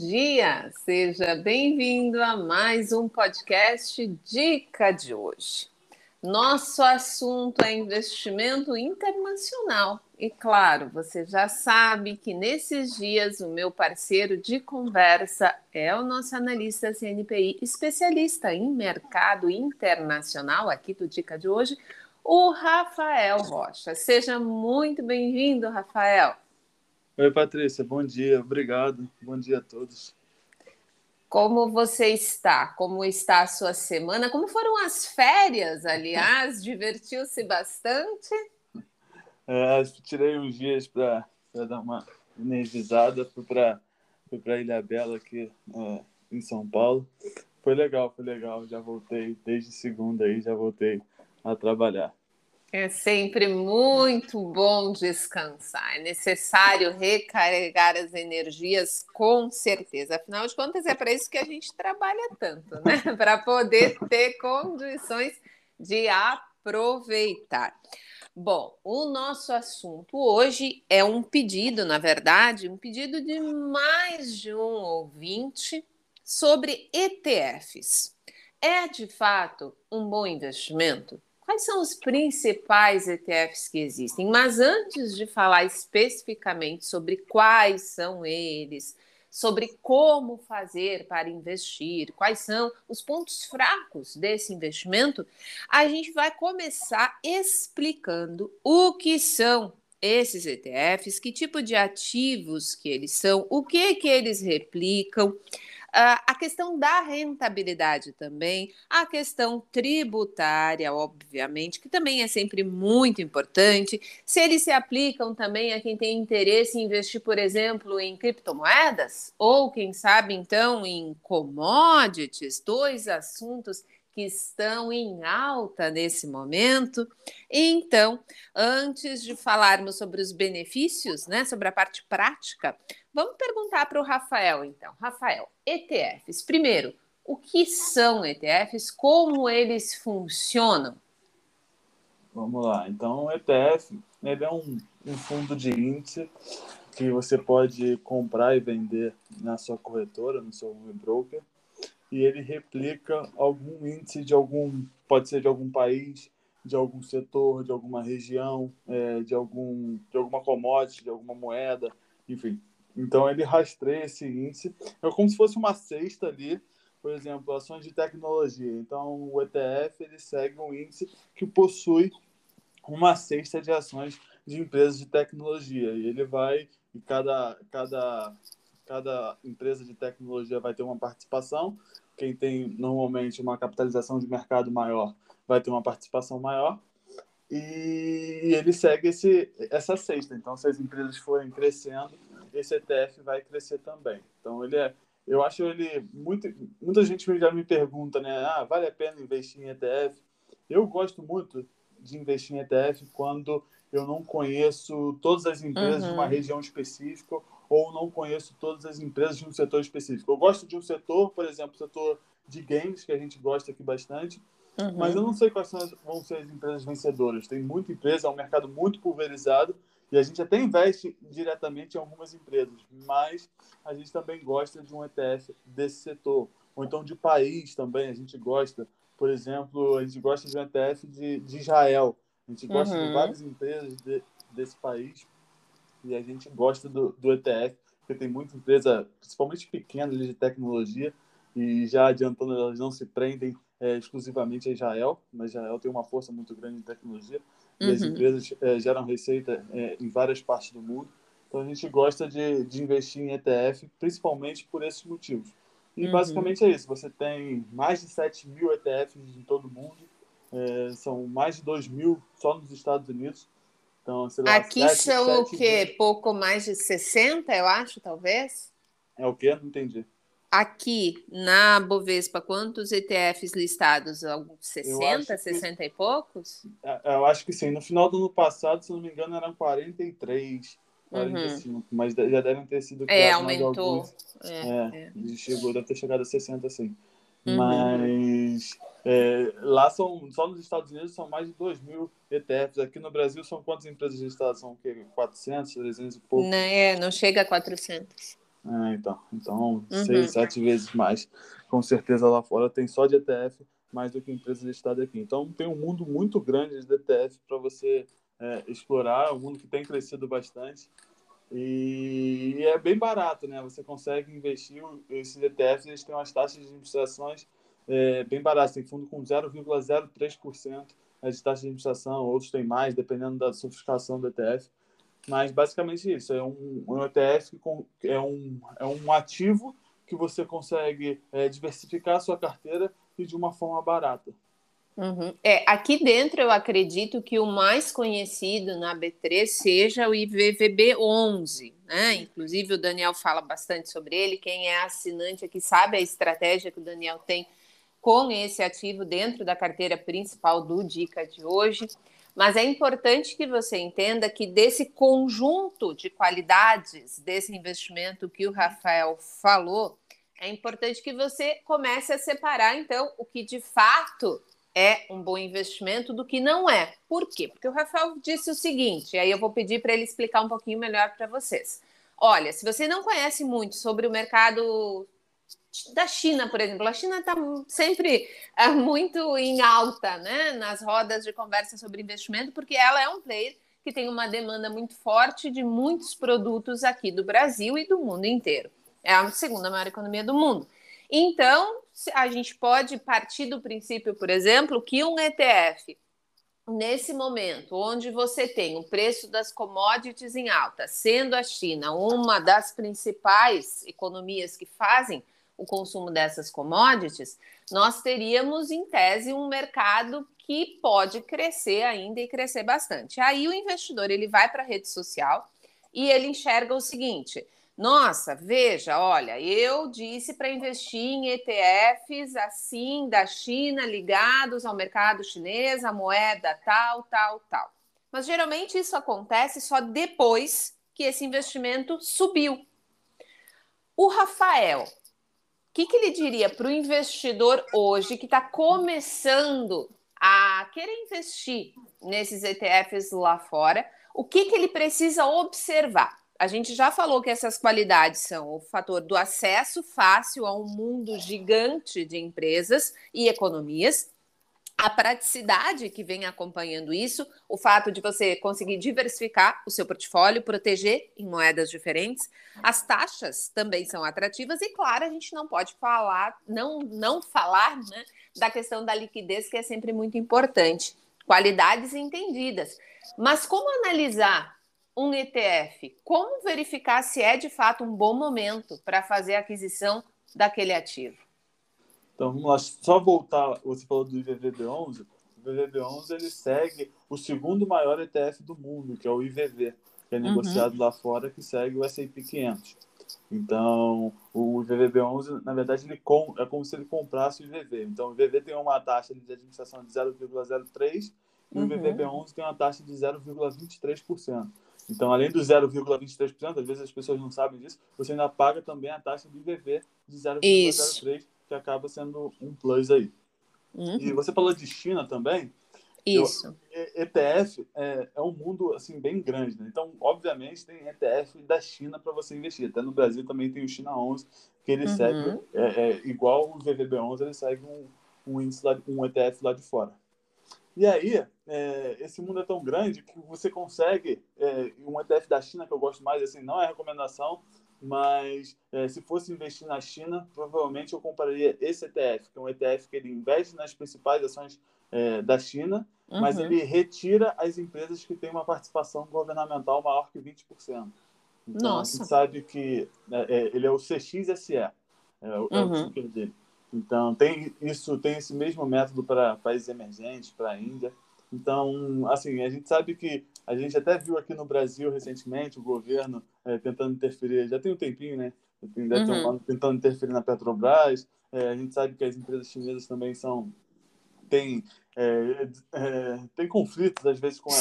dia! Seja bem-vindo a mais um podcast Dica de hoje. Nosso assunto é investimento internacional. E claro, você já sabe que nesses dias o meu parceiro de conversa é o nosso analista CNPI, especialista em mercado internacional, aqui do Dica de hoje, o Rafael Rocha. Seja muito bem-vindo, Rafael. Oi, Patrícia, bom dia, obrigado. Bom dia a todos. Como você está? Como está a sua semana? Como foram as férias, aliás? Divertiu-se bastante? É, tirei uns dias para dar uma energizada, fui para para Ilha Bela aqui é, em São Paulo. Foi legal, foi legal. Já voltei desde segunda aí, já voltei a trabalhar. É sempre muito bom descansar. É necessário recarregar as energias, com certeza. Afinal de contas, é para isso que a gente trabalha tanto, né? para poder ter condições de aproveitar. Bom, o nosso assunto hoje é um pedido, na verdade, um pedido de mais de um ouvinte sobre ETFs. É de fato um bom investimento? Quais são os principais ETFs que existem? Mas antes de falar especificamente sobre quais são eles, sobre como fazer para investir, quais são os pontos fracos desse investimento, a gente vai começar explicando o que são esses ETFs, que tipo de ativos que eles são, o que que eles replicam, a questão da rentabilidade também, a questão tributária, obviamente, que também é sempre muito importante. Se eles se aplicam também a quem tem interesse em investir, por exemplo, em criptomoedas, ou quem sabe então em commodities, dois assuntos que estão em alta nesse momento. Então, antes de falarmos sobre os benefícios, né, sobre a parte prática, vamos perguntar para o Rafael, então. Rafael, ETFs. Primeiro, o que são ETFs? Como eles funcionam? Vamos lá. Então, o ETF ele é um, um fundo de índice que você pode comprar e vender na sua corretora, no seu broker e ele replica algum índice de algum, pode ser de algum país, de algum setor, de alguma região, é, de algum, de alguma commodity, de alguma moeda, enfim. Então ele rastreia esse índice, é como se fosse uma cesta ali, por exemplo, ações de tecnologia. Então o ETF ele segue um índice que possui uma cesta de ações de empresas de tecnologia e ele vai e cada cada cada empresa de tecnologia vai ter uma participação. Quem tem normalmente uma capitalização de mercado maior vai ter uma participação maior. E ele segue esse, essa cesta. Então, se as empresas forem crescendo, esse ETF vai crescer também. Então, ele é, eu acho ele muito. Muita gente já me pergunta, né? Ah, vale a pena investir em ETF? Eu gosto muito de investir em ETF quando eu não conheço todas as empresas uhum. de uma uhum. região específica ou não conheço todas as empresas de um setor específico. Eu gosto de um setor, por exemplo, o setor de games, que a gente gosta aqui bastante, uhum. mas eu não sei quais as, vão ser as empresas vencedoras. Tem muita empresa, é um mercado muito pulverizado e a gente até investe diretamente em algumas empresas, mas a gente também gosta de um ETF desse setor, ou então de país também, a gente gosta. Por exemplo, a gente gosta de um ETF de, de Israel, a gente gosta uhum. de várias empresas de, desse país. E a gente gosta do, do ETF, porque tem muita empresa, principalmente pequena, de tecnologia, e já adiantando, elas não se prendem é, exclusivamente a Israel, mas Israel tem uma força muito grande em tecnologia, e as uhum. empresas é, geram receita é, em várias partes do mundo. Então a gente gosta de, de investir em ETF, principalmente por esses motivos. E uhum. basicamente é isso. Você tem mais de 7 mil ETFs em todo o mundo. É, são mais de 2 mil só nos Estados Unidos. Então, lá, Aqui 7, são 7, o quê? 20... Pouco mais de 60, eu acho, talvez? É o quê? Não entendi. Aqui na Bovespa, quantos ETFs listados? Alguns 60, 60 que... e poucos? É, eu acho que sim. No final do ano passado, se não me engano, eram 43, 45, uhum. mas já devem ter sido É, aumentou. É, é, é. Chegou, deve ter chegado a 60, sim. Uhum. Mas é, lá são, só nos Estados Unidos são mais de 2 mil ETFs. Aqui no Brasil são quantas empresas listadas? São o quê? 400, 300 e pouco? Não, é, não chega a 400. É, então, então uhum. seis, sete vezes mais. Com certeza lá fora tem só de ETF mais do que empresas listadas aqui. Então tem um mundo muito grande de ETF para você é, explorar, um mundo que tem crescido bastante. E é bem barato, né? Você consegue investir esses ETFs, eles têm umas taxas de administrações é, bem baratas. Tem fundo com 0,03% de taxa de administração, outros têm mais, dependendo da sofisticação do ETF. Mas basicamente isso, é um, um ETF que é um, é um ativo que você consegue é, diversificar a sua carteira e de uma forma barata. Uhum. É, aqui dentro eu acredito que o mais conhecido na B3 seja o IVVB 11, né? Inclusive o Daniel fala bastante sobre ele. Quem é assinante aqui sabe a estratégia que o Daniel tem com esse ativo dentro da carteira principal do Dica de hoje. Mas é importante que você entenda que desse conjunto de qualidades desse investimento que o Rafael falou, é importante que você comece a separar, então, o que de fato é um bom investimento do que não é. Por quê? Porque o Rafael disse o seguinte, aí eu vou pedir para ele explicar um pouquinho melhor para vocês. Olha, se você não conhece muito sobre o mercado da China, por exemplo, a China está sempre é, muito em alta, né, nas rodas de conversa sobre investimento, porque ela é um player que tem uma demanda muito forte de muitos produtos aqui do Brasil e do mundo inteiro. É a segunda maior economia do mundo. Então, a gente pode partir do princípio, por exemplo, que um ETF, nesse momento, onde você tem o preço das commodities em alta, sendo a China uma das principais economias que fazem o consumo dessas commodities, nós teríamos, em tese, um mercado que pode crescer ainda e crescer bastante. Aí o investidor ele vai para a rede social e ele enxerga o seguinte: nossa, veja, olha, eu disse para investir em ETFs assim da China, ligados ao mercado chinês, a moeda tal, tal, tal. Mas geralmente isso acontece só depois que esse investimento subiu. O Rafael, que, que ele diria para o investidor hoje que está começando a querer investir nesses ETFs lá fora? O que, que ele precisa observar? A gente já falou que essas qualidades são o fator do acesso fácil a um mundo gigante de empresas e economias, a praticidade que vem acompanhando isso, o fato de você conseguir diversificar o seu portfólio, proteger em moedas diferentes, as taxas também são atrativas e claro, a gente não pode falar, não não falar, né, da questão da liquidez que é sempre muito importante. Qualidades entendidas. Mas como analisar um ETF, como verificar se é de fato um bom momento para fazer a aquisição daquele ativo? Então, vamos lá, só voltar, você falou do IVVB11, o IVVB11 ele segue o segundo maior ETF do mundo, que é o IVV, que é uhum. negociado uhum. lá fora, que segue o S&P 500. Então, o IVVB11, na verdade, ele com, é como se ele comprasse o IVV. Então, o IVV tem uma taxa de administração de 0,03 e o IVVB11 uhum. tem uma taxa de 0,23%. Então, além do 0,23%, às vezes as pessoas não sabem disso, você ainda paga também a taxa do IVV de 0,03%, que acaba sendo um plus aí. Uhum. E você falou de China também. Isso. Eu, ETF é, é, um mundo assim bem grande, né? Então, obviamente, tem ETF da China para você investir. Até no Brasil também tem o China 11, que ele uhum. segue, é, é, igual o VVB 11, ele segue um, um, índice lá, um ETF lá de fora. E aí, é, esse mundo é tão grande que você consegue, é, um ETF da China que eu gosto mais, assim, não é recomendação, mas é, se fosse investir na China, provavelmente eu compraria esse ETF, que é um ETF que ele investe nas principais ações é, da China, uhum. mas ele retira as empresas que têm uma participação governamental maior que 20%. Então, Nossa. a gente sabe que é, é, ele é o CXSE, é, é o uhum. ticker dele. Então, tem isso, tem esse mesmo método para países emergentes, para a Índia. Então, assim, a gente sabe que a gente até viu aqui no Brasil recentemente o governo é, tentando interferir, já tem um tempinho, né? Uhum. tentando interferir na Petrobras. É, a gente sabe que as empresas chinesas também são tem é, é, tem conflitos às vezes com a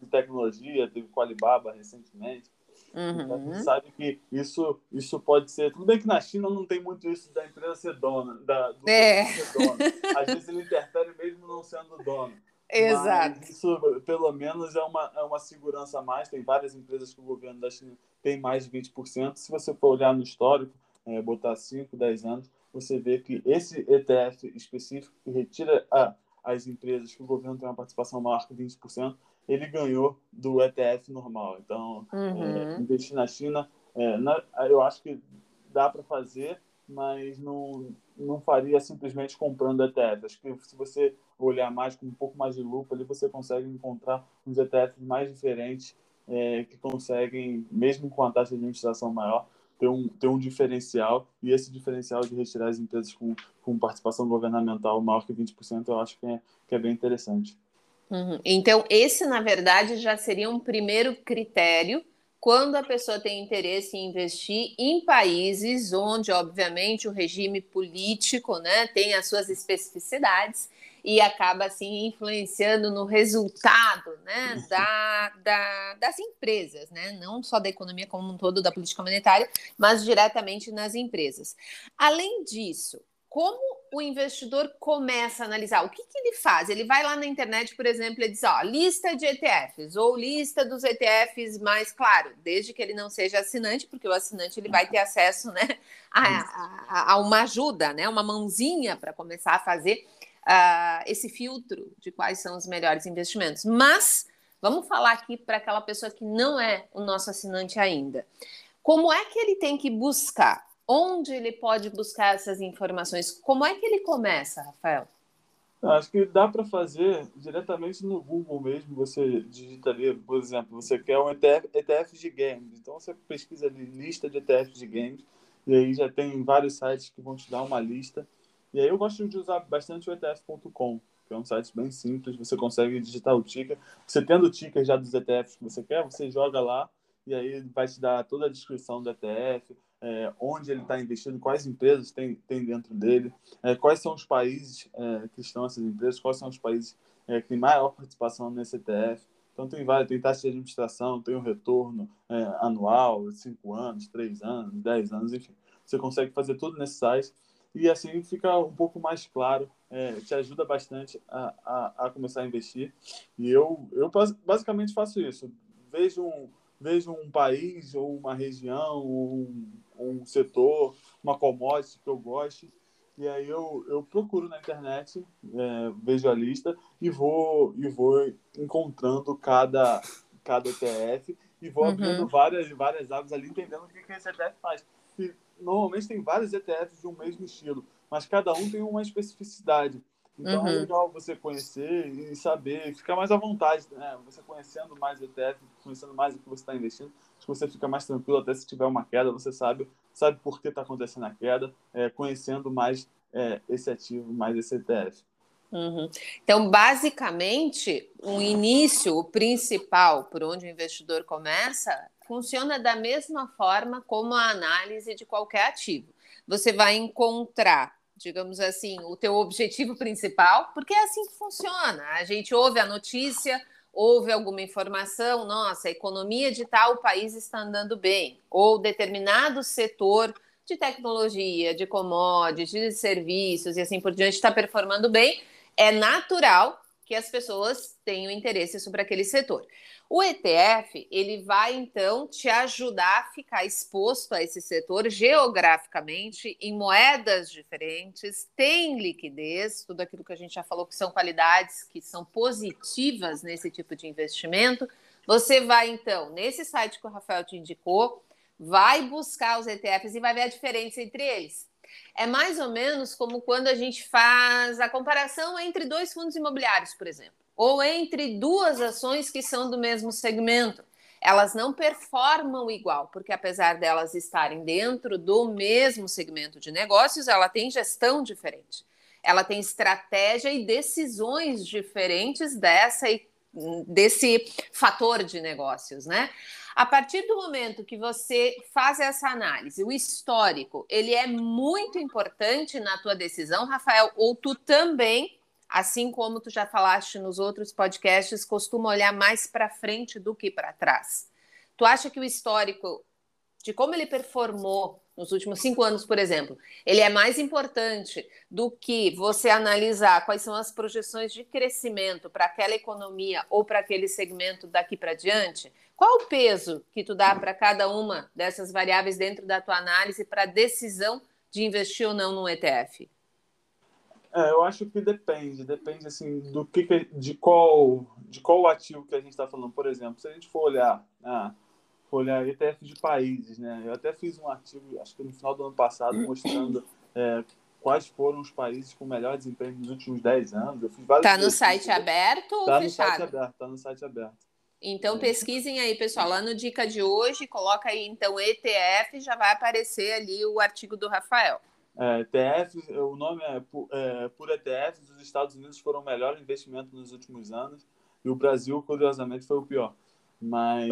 de tecnologia, teve com a Alibaba recentemente. Uhum. Então, a gente sabe que isso, isso pode ser. Tudo bem que na China não tem muito isso da empresa ser dona, da, do é. ser dono. Às vezes ele interfere mesmo não sendo dono. Exato. Mas isso, pelo menos, é uma, é uma segurança a mais. Tem várias empresas que o governo da China tem mais de 20%. Se você for olhar no histórico, é, botar 5, 10 anos, você vê que esse ETF específico, que retira a, as empresas que o governo tem uma participação maior que 20%, ele ganhou do ETF normal. Então, uhum. é, investir na China, é, na, eu acho que dá para fazer, mas não, não faria simplesmente comprando ETF. Acho que se você olhar mais com um pouco mais de lupa, ali você consegue encontrar uns ETFs mais diferentes é, que conseguem, mesmo com a taxa de administração maior, ter um, ter um diferencial. E esse diferencial de retirar as empresas com, com participação governamental maior que 20%, eu acho que é, que é bem interessante. Uhum. Então, esse, na verdade, já seria um primeiro critério quando a pessoa tem interesse em investir em países onde, obviamente, o regime político né, tem as suas especificidades e acaba assim influenciando no resultado né, da, da, das empresas, né? não só da economia como um todo, da política monetária, mas diretamente nas empresas. Além disso, como o investidor começa a analisar? O que, que, ele faz? Ele vai lá na internet, por exemplo, e diz: ó, lista de ETFs, ou lista dos ETFs mais claro, desde que ele não seja assinante, porque o assinante ele vai ter acesso né, a, a, a uma ajuda, né, uma mãozinha para começar a fazer uh, esse filtro de quais são os melhores investimentos. Mas vamos falar aqui para aquela pessoa que não é o nosso assinante ainda. Como é que ele tem que buscar? Onde ele pode buscar essas informações? Como é que ele começa, Rafael? Acho que dá para fazer diretamente no Google mesmo. Você digita ali, por exemplo, você quer um ETF, ETF de games. Então você pesquisa ali lista de ETFs de games e aí já tem vários sites que vão te dar uma lista. E aí eu gosto de usar bastante o ETF.com, que é um site bem simples. Você consegue digitar o ticker. Você tendo o ticker já dos ETFs que você quer, você joga lá e aí vai te dar toda a descrição do ETF, é, onde ele está investindo, quais empresas tem, tem dentro dele, é, quais são os países é, que estão essas empresas, quais são os países é, que têm maior participação nesse ETF. Então, tem vários, tem taxa de administração, tem o um retorno é, anual, 5 anos, 3 anos, 10 anos, enfim. Você consegue fazer tudo nesse site e assim fica um pouco mais claro, é, te ajuda bastante a, a, a, começar a investir. E eu, eu basicamente faço isso. Vejo um, vejo um país ou uma região, ou um, um setor, uma commodity que eu goste, e aí eu, eu procuro na internet, é, vejo a lista e vou, e vou encontrando cada, cada ETF e vou uhum. abrindo várias, várias abas ali, entendendo o que, que esse ETF faz. E, normalmente tem vários ETFs de um mesmo estilo, mas cada um tem uma especificidade. Então é uhum. é legal você conhecer e saber, ficar mais à vontade, né? Você conhecendo mais o ETF, conhecendo mais o que você está investindo, acho que você fica mais tranquilo até se tiver uma queda, você sabe, sabe por que está acontecendo a queda, é, conhecendo mais é, esse ativo, mais esse ETF. Uhum. Então, basicamente, o início, o principal, por onde o investidor começa, funciona da mesma forma como a análise de qualquer ativo. Você vai encontrar digamos assim, o teu objetivo principal, porque é assim que funciona. A gente ouve a notícia, ouve alguma informação, nossa, a economia de tal país está andando bem, ou determinado setor de tecnologia, de commodities, de serviços e assim por diante está performando bem, é natural que as pessoas tenham interesse sobre aquele setor. O ETF, ele vai então te ajudar a ficar exposto a esse setor geograficamente em moedas diferentes, tem liquidez, tudo aquilo que a gente já falou que são qualidades que são positivas nesse tipo de investimento. Você vai então nesse site que o Rafael te indicou, vai buscar os ETFs e vai ver a diferença entre eles. É mais ou menos como quando a gente faz a comparação entre dois fundos imobiliários, por exemplo ou entre duas ações que são do mesmo segmento. Elas não performam igual, porque apesar delas estarem dentro do mesmo segmento de negócios, ela tem gestão diferente. Ela tem estratégia e decisões diferentes dessa desse fator de negócios, né? A partir do momento que você faz essa análise, o histórico, ele é muito importante na tua decisão, Rafael, ou tu também assim como tu já falaste nos outros podcasts, costuma olhar mais para frente do que para trás. Tu acha que o histórico de como ele performou nos últimos cinco anos, por exemplo, ele é mais importante do que você analisar quais são as projeções de crescimento para aquela economia ou para aquele segmento daqui para diante? Qual o peso que tu dá para cada uma dessas variáveis dentro da tua análise para a decisão de investir ou não no ETF? É, eu acho que depende, depende assim do que, de qual de qual ativo que a gente está falando. Por exemplo, se a gente for olhar, ah, for olhar ETF de países, né? Eu até fiz um artigo, acho que no final do ano passado, mostrando é, quais foram os países com melhor desempenho nos últimos 10 anos. Eu fiz vários. Está no site aberto ou tá fechado? No site aberto, está no site aberto. Então pesquisem aí, pessoal. Lá no Dica de hoje, coloca aí então ETF, já vai aparecer ali o artigo do Rafael. É, ETF, o nome é por, é, por ETF, os Estados Unidos foram o melhor investimento nos últimos anos e o Brasil, curiosamente, foi o pior. Mas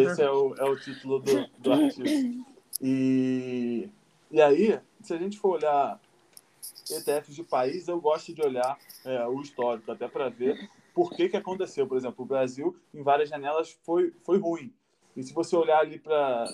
esse é o, é o título do, do artigo. E, e aí, se a gente for olhar ETFs de país, eu gosto de olhar é, o histórico, até para ver por que, que aconteceu. Por exemplo, o Brasil, em várias janelas, foi, foi ruim. E se você olhar ali para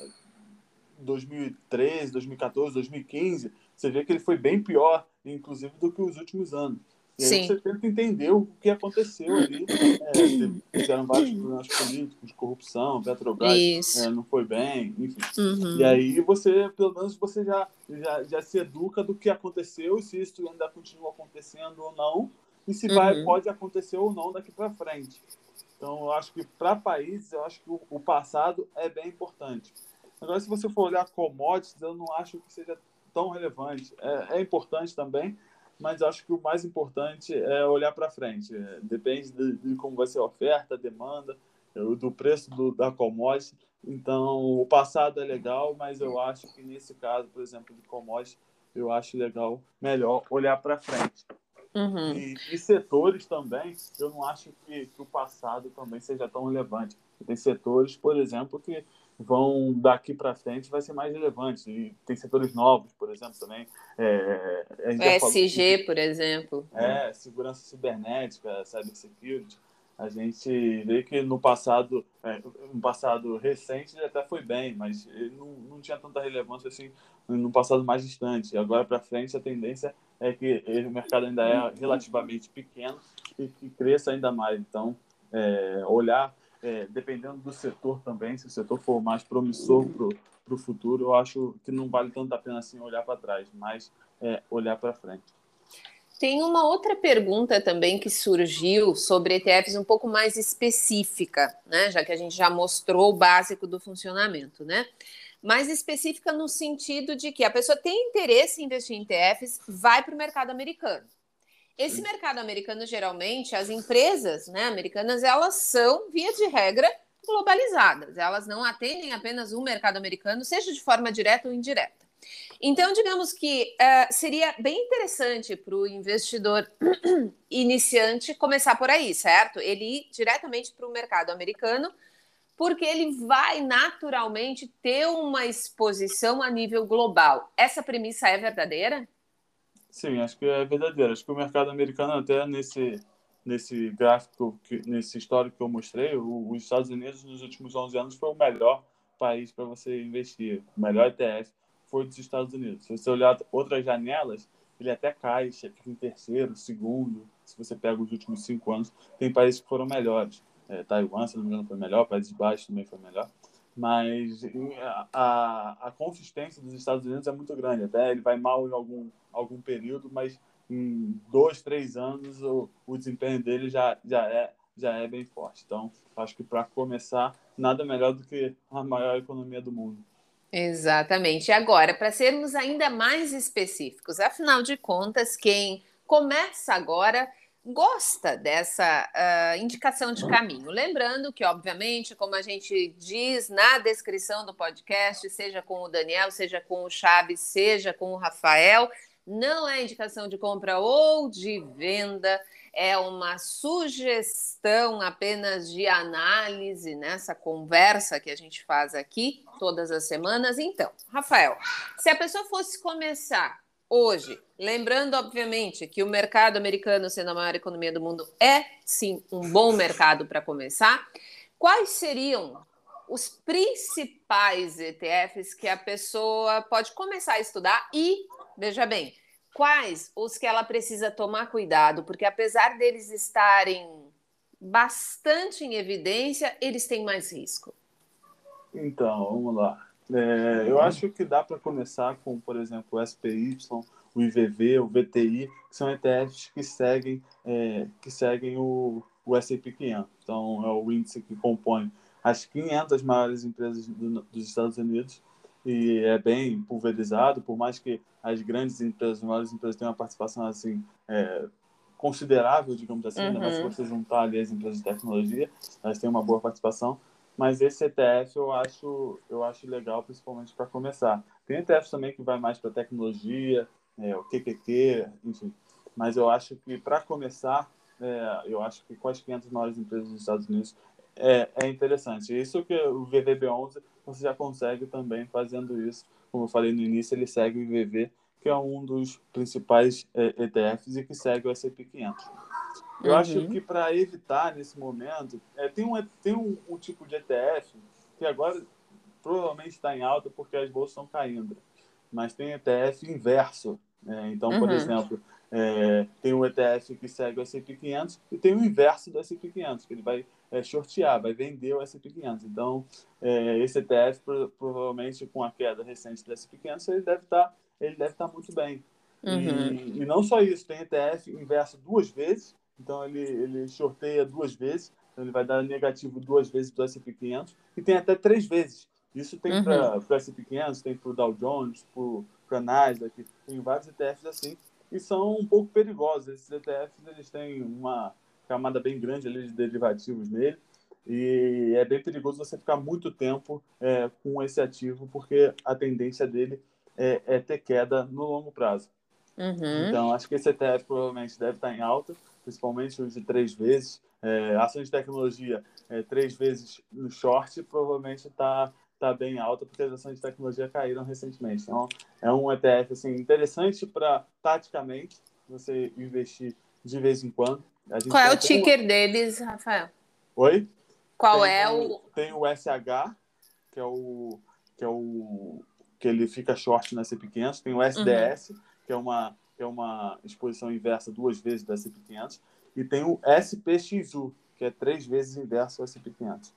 2013, 2014, 2015, você vê que ele foi bem pior, inclusive, do que os últimos anos. E aí Sim. você tenta entender o que aconteceu ali. É, fizeram vários problemas políticos, corrupção, Petrobras é, não foi bem, enfim. Uhum. E aí você, pelo menos, você já, já, já se educa do que aconteceu, se isso ainda continua acontecendo ou não, e se vai, uhum. pode acontecer ou não daqui para frente. Então, eu acho que para países, eu acho que o, o passado é bem importante. Agora, se você for olhar commodities, eu não acho que seja tão relevante. É, é importante também, mas acho que o mais importante é olhar para frente. É, depende de, de, como vai ser a oferta, a demanda, do preço do, da commodity. Então, o passado é legal, mas eu acho que nesse caso, por exemplo, de commodity, eu acho legal, melhor olhar para frente. Uhum. E, e, setores também, eu não acho que, que o passado também seja tão relevante. Tem setores, por exemplo, que vão daqui para frente vai ser mais relevante. E tem setores novos, por exemplo, também. É, SG, por exemplo. É, segurança cibernética, cybersecurity. A gente vê que no passado, é, no passado recente ele até foi bem, mas não, não tinha tanta relevância assim no passado mais distante. Agora para frente a tendência é que o mercado ainda é relativamente pequeno e que cresça ainda mais. Então, é, olhar é, dependendo do setor também, se o setor for mais promissor para o futuro, eu acho que não vale tanto a pena assim olhar para trás, mas é, olhar para frente. Tem uma outra pergunta também que surgiu sobre ETFs um pouco mais específica, né? Já que a gente já mostrou o básico do funcionamento, né? Mais específica no sentido de que a pessoa tem interesse em investir em ETFs, vai para o mercado americano. Esse mercado americano, geralmente, as empresas né, americanas, elas são, via de regra, globalizadas. Elas não atendem apenas um mercado americano, seja de forma direta ou indireta. Então, digamos que uh, seria bem interessante para o investidor iniciante começar por aí, certo? Ele ir diretamente para o mercado americano, porque ele vai naturalmente ter uma exposição a nível global. Essa premissa é verdadeira? Sim, acho que é verdadeiro. Acho que o mercado americano, até nesse, nesse gráfico, nesse histórico que eu mostrei, os Estados Unidos nos últimos 11 anos foi o melhor país para você investir. O melhor ETF foi dos Estados Unidos. Se você olhar outras janelas, ele até cai, fica em terceiro, segundo. Se você pega os últimos cinco anos, tem países que foram melhores. É, Taiwan, se não me engano, foi melhor, Países Baixos também foi melhor mas a, a consistência dos Estados Unidos é muito grande. Até ele vai mal em algum, algum período, mas em dois, três anos o, o desempenho dele já, já, é, já é bem forte. Então, acho que para começar, nada melhor do que a maior economia do mundo. Exatamente. Agora, para sermos ainda mais específicos, afinal de contas, quem começa agora gosta dessa uh, indicação de caminho. Lembrando que, obviamente, como a gente diz na descrição do podcast, seja com o Daniel, seja com o Chaves, seja com o Rafael, não é indicação de compra ou de venda, é uma sugestão apenas de análise nessa conversa que a gente faz aqui todas as semanas. Então, Rafael, se a pessoa fosse começar hoje, lembrando, obviamente, que o mercado americano, sendo a maior economia do mundo, é sim um bom mercado para começar, quais seriam os principais ETFs que a pessoa pode começar a estudar e, veja bem, quais os que ela precisa tomar cuidado, porque apesar deles estarem bastante em evidência, eles têm mais risco. Então, vamos lá. É, eu acho que dá para começar com, por exemplo, o SPY, o IVV, o VTI, que são ETFs que seguem, é, que seguem o, o S&P 500. Então, é o índice que compõe as 500 maiores empresas do, dos Estados Unidos e é bem pulverizado, por mais que as grandes empresas, as maiores empresas tenham uma participação assim é, considerável, digamos assim, uhum. né? se você juntar ali as empresas de tecnologia, elas têm uma boa participação, mas esse ETF eu acho, eu acho legal, principalmente para começar. Tem ETFs também que vai mais para tecnologia, é, o QQQ, enfim. Mas eu acho que, para começar, é, eu acho que com as 500 maiores empresas dos Estados Unidos é, é interessante. Isso que o VVB11 você já consegue também fazendo isso. Como eu falei no início, ele segue o IVV, que é um dos principais é, ETFs e que segue o S&P 500. Eu uhum. acho que para evitar nesse momento, é, tem, um, tem um, um, tipo de ETF que agora provavelmente está em alta porque as bolsas estão caindo, mas tem ETF inverso. Né? Então, por uhum. exemplo, é, tem um ETF que segue o S&P 500 e tem o inverso do S&P 500, que ele vai é, shortear, vai vender o S&P 500. Então, é, esse ETF, provavelmente com a queda recente do S&P 500, ele deve estar tá, ele deve estar tá muito bem. Uhum. E, e, não só isso, tem ETF inverso duas vezes então ele, ele shorteia duas vezes, então ele vai dar negativo duas vezes para o S&P 500 e tem até três vezes. Isso tem uhum. para o S&P 500, tem para o Dow Jones, para a Nasdaq, tem vários ETFs assim e são um pouco perigosos. Esses ETFs eles têm uma camada bem grande ali de derivativos nele e é bem perigoso você ficar muito tempo é, com esse ativo porque a tendência dele é, é ter queda no longo prazo. Uhum. Então, acho que esse ETF provavelmente deve estar em alta principalmente os de três vezes. É, ações de tecnologia, é, três vezes no short, provavelmente está tá bem alta, porque as ações de tecnologia caíram recentemente. Então, é um ETF assim, interessante para, taticamente, você investir de vez em quando. Qual é o ticker uma... deles, Rafael? Oi? Qual tem é o... Tem o SH, que é o... Que é o que ele fica short na CP500. Tem o SDS, uhum. que é uma que é uma exposição inversa duas vezes do S&P 500, e tem o SPXU, que é três vezes inverso do S&P 500.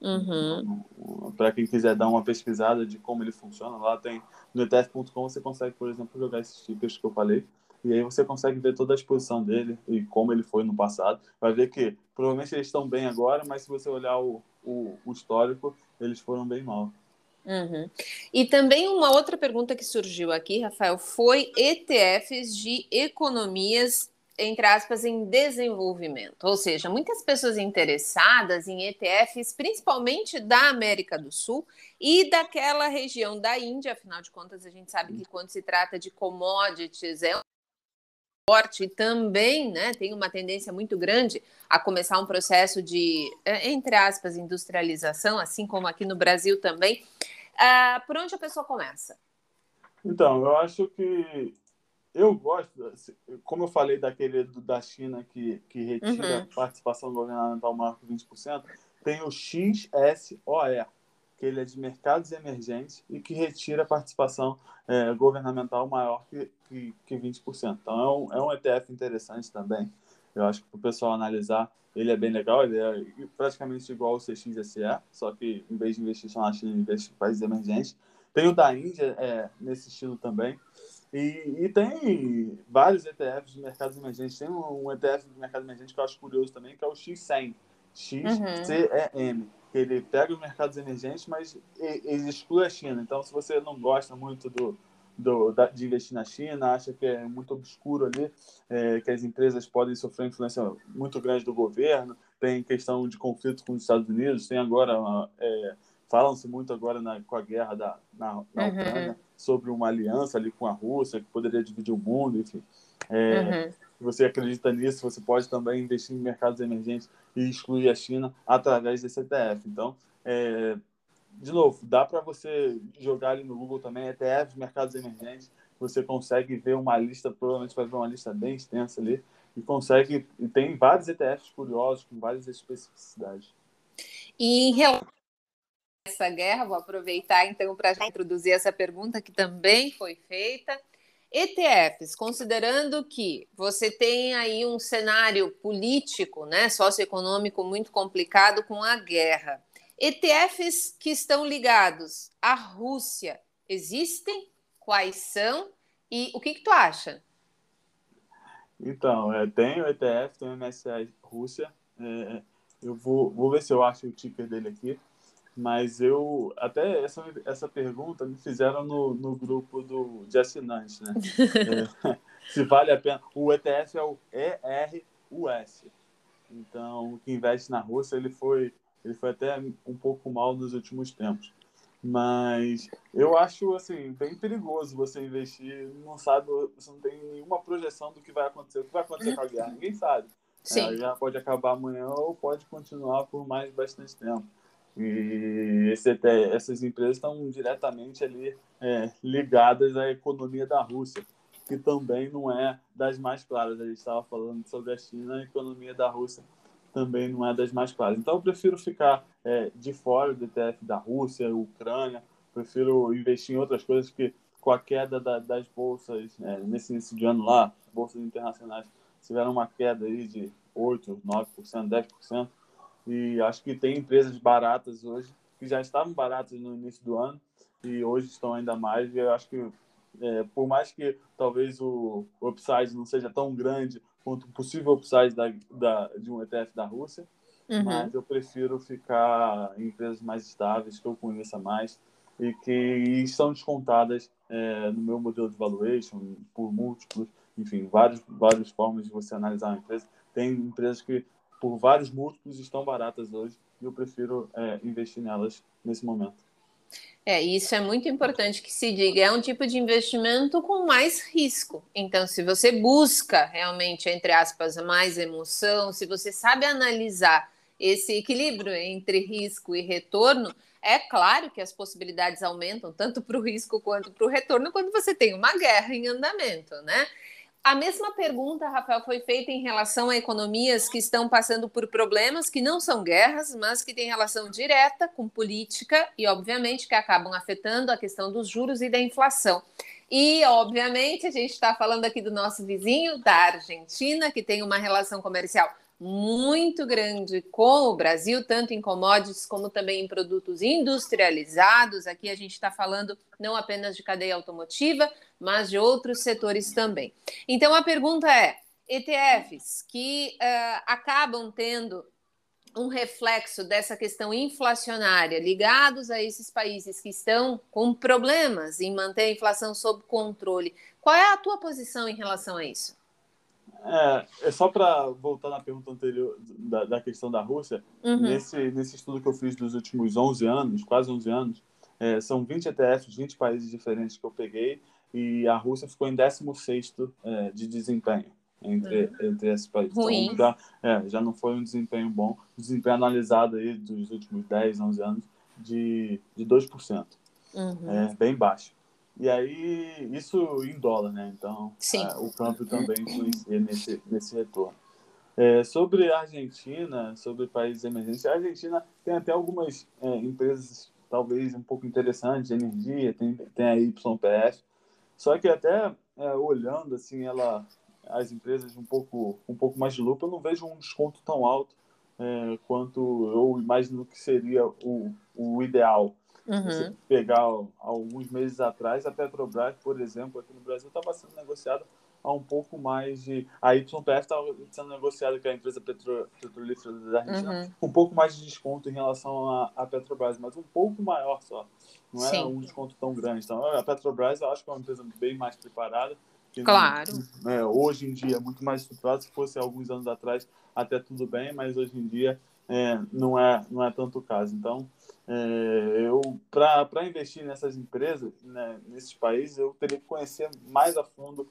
Uhum. Então, Para quem quiser dar uma pesquisada de como ele funciona, lá tem no ETF.com você consegue, por exemplo, jogar esses stickers que eu falei, e aí você consegue ver toda a exposição dele e como ele foi no passado. Vai ver que provavelmente eles estão bem agora, mas se você olhar o, o, o histórico, eles foram bem mal. Uhum. E também uma outra pergunta que surgiu aqui, Rafael, foi ETFs de economias, entre aspas, em desenvolvimento. Ou seja, muitas pessoas interessadas em ETFs, principalmente da América do Sul e daquela região da Índia, afinal de contas, a gente sabe que quando se trata de commodities, é forte e também né, tem uma tendência muito grande a começar um processo de, é, entre aspas, industrialização, assim como aqui no Brasil também. Uh, por onde a pessoa começa? Então, eu acho que eu gosto, como eu falei daquele da China que, que retira uhum. participação governamental maior que 20%, tem o XSOE, que ele é de mercados emergentes e que retira participação é, governamental maior que, que, que 20%. Então, é um, é um ETF interessante também. Eu acho que para o pessoal analisar, ele é bem legal, ele é praticamente igual ao CXSE, só que em vez de investir só na China, investe em países emergentes. Tem o da Índia é, nesse estilo também. E, e, tem vários ETFs de mercados emergentes. Tem um, um, ETF de mercado emergente que eu acho curioso também, que é o X100, XCEM. Uhum. Ele pega os mercados emergentes, mas ele exclui a China. Então, se você não gosta muito do, do, da, de investir na China, acha que é muito obscuro ali, é, que as empresas podem sofrer influência muito grande do governo, tem questão de conflito com os Estados Unidos, tem agora, é, falam-se muito agora na, com a guerra da, na, na uhum. Ucrânia sobre uma aliança ali com a Rússia, que poderia dividir o mundo, enfim. É, uhum. Se você acredita nisso, você pode também investir em mercados emergentes e excluir a China através desse ETF. Então, é, de novo, dá para você jogar ali no Google também, ETFs, mercados emergentes, você consegue ver uma lista, provavelmente vai ver uma lista bem extensa ali, e consegue, e tem vários ETFs curiosos, com várias especificidades. E em relação essa guerra. Vou aproveitar então para introduzir essa pergunta que também foi feita. ETFs, considerando que você tem aí um cenário político, né, socioeconômico muito complicado com a guerra. ETFs que estão ligados à Rússia existem? Quais são? E o que, que tu acha? Então, é, tem o ETF, tem o MSCI Rússia. É, eu vou, vou ver se eu acho o ticker dele aqui. Mas eu, até essa, essa pergunta me fizeram no, no grupo do, de assinantes, né? é, se vale a pena. O ETF é o ERUS. Então, o que investe na Rússia, ele foi, ele foi até um pouco mal nos últimos tempos. Mas eu acho assim bem perigoso você investir, não sabe, você não tem nenhuma projeção do que vai acontecer. O que vai acontecer com a guerra? Ninguém sabe. Sim. É, já pode acabar amanhã ou pode continuar por mais bastante tempo. E esse, essas empresas estão diretamente ali é, ligadas à economia da Rússia, que também não é das mais claras. A gente estava falando sobre a China, a economia da Rússia também não é das mais claras. Então, eu prefiro ficar é, de fora do ETF da Rússia, Ucrânia, prefiro investir em outras coisas que, com a queda da, das bolsas, é, nesse início de ano lá, bolsas internacionais tiveram uma queda aí de 8%, 9%, 10%, e acho que tem empresas baratas hoje, que já estavam baratas no início do ano, e hoje estão ainda mais, e eu acho que, é, por mais que talvez o upside não seja tão grande quanto possível upside da, da, de um ETF da Rússia, uhum. mas eu prefiro ficar em empresas mais estáveis, que eu conheça mais e que estão descontadas é, no meu modelo de valuation por múltiplos, enfim, várias, várias formas de você analisar uma empresa. Tem empresas que, por vários múltiplos, estão baratas hoje e eu prefiro é, investir nelas nesse momento. É, isso é muito importante que se diga. É um tipo de investimento com mais risco. Então, se você busca realmente, entre aspas, mais emoção, se você sabe analisar esse equilíbrio entre risco e retorno, é claro que as possibilidades aumentam tanto para o risco quanto para o retorno quando você tem uma guerra em andamento, né? A mesma pergunta, Rafael, foi feita em relação a economias que estão passando por problemas que não são guerras, mas que têm relação direta com política e, obviamente, que acabam afetando a questão dos juros e da inflação. E, obviamente, a gente está falando aqui do nosso vizinho, da Argentina, que tem uma relação comercial muito grande com o Brasil, tanto em commodities como também em produtos industrializados. Aqui a gente está falando não apenas de cadeia automotiva, mas de outros setores também. Então a pergunta é: ETFs que uh, acabam tendo um reflexo dessa questão inflacionária ligados a esses países que estão com problemas em manter a inflação sob controle. Qual é a tua posição em relação a isso? É, é só para voltar na pergunta anterior da, da questão da Rússia, uhum. nesse, nesse estudo que eu fiz dos últimos 11 anos, quase 11 anos, é, são 20 ETFs, 20 países diferentes que eu peguei, e a Rússia ficou em 16 é, de desempenho entre, uhum. entre esses países. Ruim. Então, já, é, já não foi um desempenho bom, desempenho analisado aí dos últimos 10, 11 anos, de, de 2%. Uhum. É bem baixo. E aí, isso em dólar, né? Então, é, o câmbio também influencia nesse, nesse retorno. É, sobre a Argentina, sobre países emergentes, a Argentina tem até algumas é, empresas, talvez um pouco interessantes, de energia, tem, tem a YPF, só que até é, olhando assim, ela, as empresas um pouco, um pouco mais de lupa, eu não vejo um desconto tão alto é, quanto eu imagino que seria o, o ideal. Uhum. Você pegar alguns meses atrás, a Petrobras, por exemplo, aqui no Brasil, estava sendo negociada a um pouco mais de. A YPF estava sendo negociada, que é a empresa petro, petrolífera da Argentina, uhum. um pouco mais de desconto em relação à, Petrobras, mas um pouco maior só. Não é um desconto tão grande. Então, a Petrobras eu acho que é uma empresa bem mais preparada. claro. é, hoje em dia, muito mais estruturada. Se fosse alguns anos atrás, até tudo bem, mas hoje em dia é, não, é, não é tanto o caso. Então, é, eu para investir nessas empresas, né, nesses países, eu teria que conhecer mais a fundo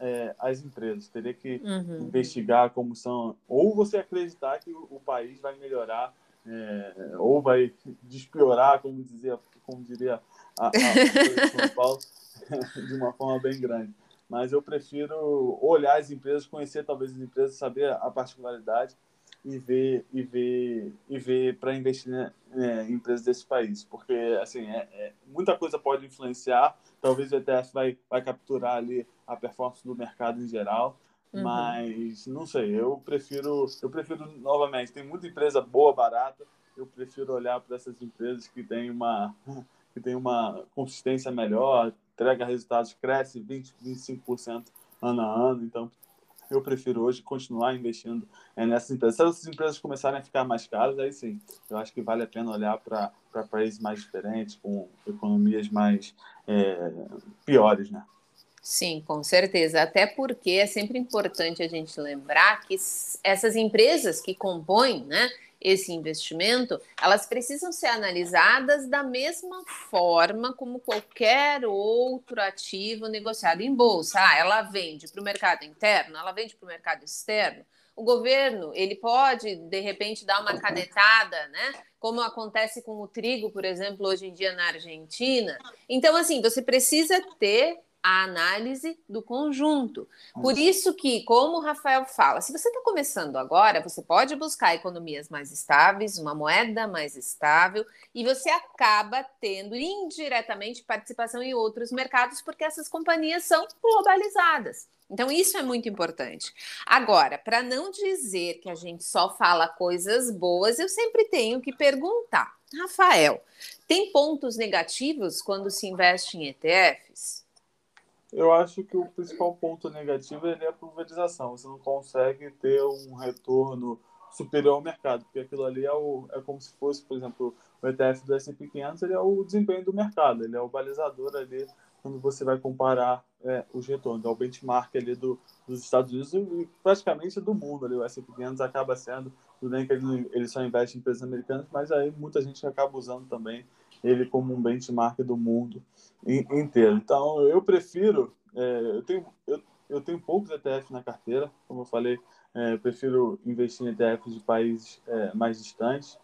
é, as empresas, teria que uhum. investigar como são, ou você acreditar que o, o país vai melhorar, é, ou vai despiorar, como dizia, como diria a, a, a São Paulo, de uma forma bem grande. Mas eu prefiro olhar as empresas, conhecer talvez as empresas, saber a particularidade e ver e ver e ver para investir né, em empresas desse país, porque assim é, é, muita coisa pode influenciar. Talvez o ETF vai vai capturar ali a performance do mercado em geral, uhum. mas não sei. Eu prefiro eu prefiro novamente. Tem muita empresa boa barata. Eu prefiro olhar para essas empresas que têm uma que tem uma consistência melhor, entrega resultados, cresce 20, 25% ano a ano. Então, eu prefiro hoje continuar investindo é, nessas empresas. Se essas empresas começarem a ficar mais caras, aí sim, eu acho que vale a pena olhar para países mais diferentes, com economias mais é, piores, né? Sim, com certeza. Até porque é sempre importante a gente lembrar que essas empresas que compõem, né, esse investimento, elas precisam ser analisadas da mesma forma como qualquer outro ativo negociado em bolsa. Ah, ela vende para o mercado interno, ela vende para o mercado externo. O governo, ele pode, de repente, dar uma canetada, né? Como acontece com o trigo, por exemplo, hoje em dia na Argentina. Então, assim, você precisa ter a análise do conjunto. Por isso que, como o Rafael fala, se você está começando agora, você pode buscar economias mais estáveis, uma moeda mais estável, e você acaba tendo indiretamente participação em outros mercados, porque essas companhias são globalizadas. Então, isso é muito importante. Agora, para não dizer que a gente só fala coisas boas, eu sempre tenho que perguntar, Rafael, tem pontos negativos quando se investe em ETFs? Eu acho que o principal ponto negativo é a pulverização. Você não consegue ter um retorno superior ao mercado, porque aquilo ali é, o, é como se fosse, por exemplo, o ETF do S&P 500, ele é o desempenho do mercado, ele é o balizador ali quando você vai comparar é, os retornos, é o benchmark ali do, dos Estados Unidos e praticamente do mundo ali, o S&P 500 acaba sendo, tudo bem que ele, ele só investe em empresas americanas, mas aí muita gente acaba usando também ele como um benchmark do mundo inteiro. Então, eu prefiro, é, eu, tenho, eu, eu tenho poucos ETFs na carteira, como eu falei, é, eu prefiro investir em ETFs de países é, mais distantes.